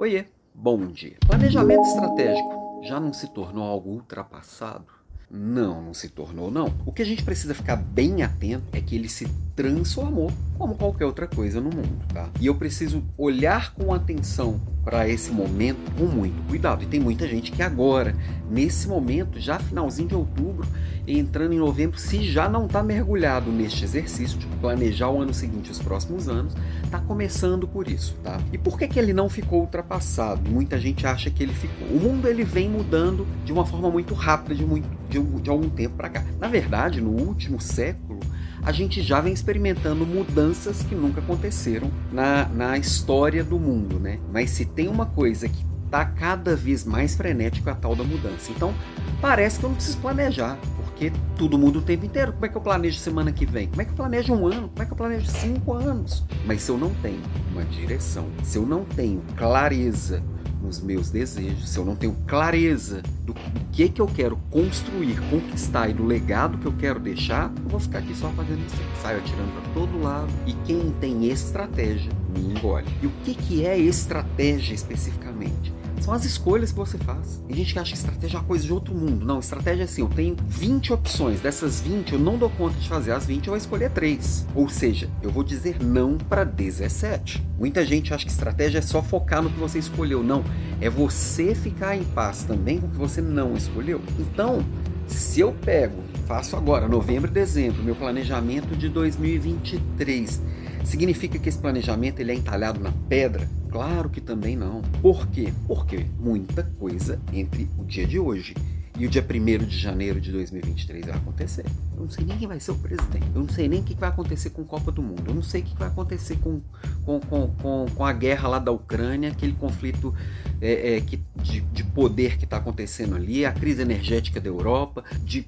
Oiê, bom dia. Planejamento estratégico já não se tornou algo ultrapassado? Não, não se tornou, não. O que a gente precisa ficar bem atento é que ele se transformou como qualquer outra coisa no mundo, tá? E eu preciso olhar com atenção para esse momento com muito cuidado. E tem muita gente que agora, nesse momento, já finalzinho de outubro, entrando em novembro, se já não está mergulhado neste exercício de planejar o ano seguinte, os próximos anos, está começando por isso, tá? E por que, que ele não ficou ultrapassado? Muita gente acha que ele ficou. O mundo ele vem mudando de uma forma muito rápida de, muito, de, de algum tempo para cá. Na verdade, no último século, a gente já vem experimentando mudanças que nunca aconteceram na, na história do mundo, né? Mas se tem uma coisa que está cada vez mais frenético é a tal da mudança. Então, parece que eu não preciso planejar, porque tudo muda o tempo inteiro. Como é que eu planejo semana que vem? Como é que eu planejo um ano? Como é que eu planejo cinco anos? Mas se eu não tenho uma direção, se eu não tenho clareza nos meus desejos, se eu não tenho clareza do que que eu quero construir, conquistar e do legado que eu quero deixar, eu vou ficar aqui só fazendo isso. Saio atirando para todo lado e quem tem estratégia me engole. E o que que é estratégia especificamente? São as escolhas que você faz. Tem gente que acha que estratégia é uma coisa de outro mundo. Não, estratégia é assim: eu tenho 20 opções. Dessas 20, eu não dou conta de fazer as 20, eu vou escolher 3. Ou seja, eu vou dizer não para 17. Muita gente acha que estratégia é só focar no que você escolheu. Não, é você ficar em paz também com o que você não escolheu. Então, se eu pego, faço agora, novembro e dezembro, meu planejamento de 2023 Significa que esse planejamento ele é entalhado na pedra? Claro que também não. Por quê? Porque muita coisa entre o dia de hoje e o dia 1 de janeiro de 2023 vai acontecer. Eu não sei nem quem vai ser o presidente. Eu não sei nem o que vai acontecer com a Copa do Mundo. Eu não sei o que vai acontecer com, com, com, com, com a guerra lá da Ucrânia, aquele conflito é, é, que, de, de, poder que está acontecendo ali, a crise energética da Europa, de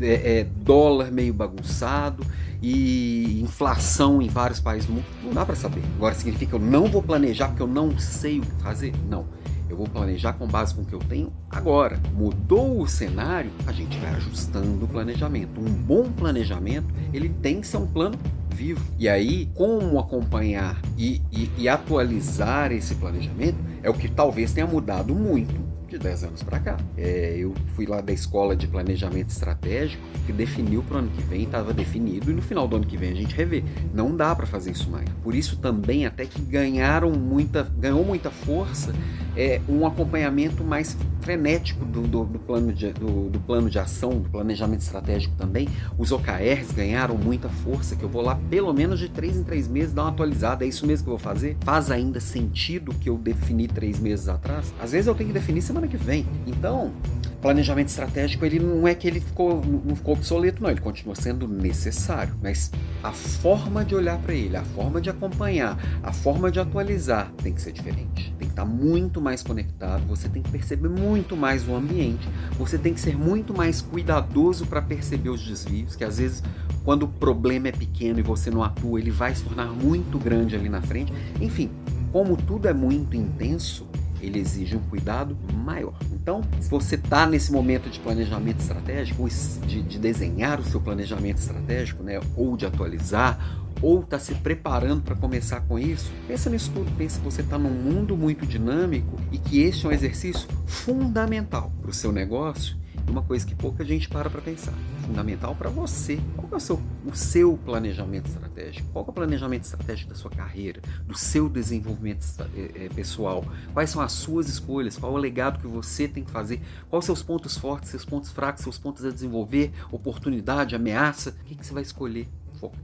é, é, dólar meio bagunçado e inflação em vários países do mundo. Não dá para saber. Agora significa que eu não vou planejar porque eu não sei o que fazer? Não vou planejar com base com o que eu tenho agora. Mudou o cenário, a gente vai ajustando o planejamento. Um bom planejamento, ele tem que ser um plano vivo. E aí, como acompanhar e, e, e atualizar esse planejamento é o que talvez tenha mudado muito de 10 anos para cá. É, eu fui lá da escola de planejamento estratégico que definiu para o ano que vem, estava definido, e no final do ano que vem a gente revê. Não dá para fazer isso mais. Por isso também até que ganharam muita, ganhou muita força é, um acompanhamento mais frenético do, do, do plano de, do, do, plano de ação, do planejamento estratégico também. Os OKRs ganharam muita força, que eu vou lá pelo menos de três em três meses dar uma atualizada. É isso mesmo que eu vou fazer? Faz ainda sentido que eu defini três meses atrás? Às vezes eu tenho que definir semana que vem. Então, planejamento estratégico ele não é que ele ficou, não ficou obsoleto, não, ele continua sendo necessário, mas a forma de olhar para ele, a forma de acompanhar, a forma de atualizar tem que ser diferente. Tem que estar tá muito mais conectado, você tem que perceber muito mais o ambiente, você tem que ser muito mais cuidadoso para perceber os desvios, que às vezes quando o problema é pequeno e você não atua, ele vai se tornar muito grande ali na frente. Enfim, como tudo é muito intenso, ele exige um cuidado maior. Então, se você está nesse momento de planejamento estratégico, de, de, desenhar o seu planejamento estratégico, né, ou de atualizar, ou está se preparando para começar com isso, pensa nisso tudo. Pensa que você está num mundo muito dinâmico e que este é um exercício fundamental para o seu negócio uma coisa que pouca gente para para pensar. Fundamental para você. Qual é o seu, o seu planejamento estratégico? Qual é o planejamento estratégico da sua carreira, do seu desenvolvimento é, pessoal? Quais são as suas escolhas? Qual é o legado que você tem que fazer? Quais seus pontos fortes, seus pontos fracos, seus pontos a desenvolver, oportunidade, ameaça? O que, que você vai escolher?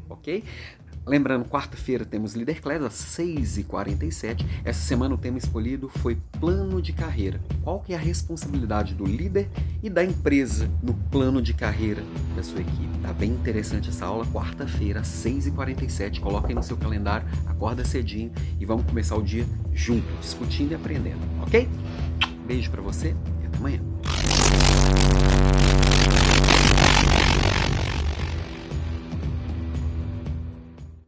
Ok? Lembrando, quarta-feira temos Líder Class às 6h47. Essa semana o tema escolhido foi plano de carreira. Qual que é a responsabilidade do líder e da empresa no plano de carreira da sua equipe? Tá bem interessante essa aula, quarta-feira às 6h47. Coloca aí no seu calendário, acorda cedinho e vamos começar o dia junto, discutindo e aprendendo, ok? Beijo para você e até amanhã.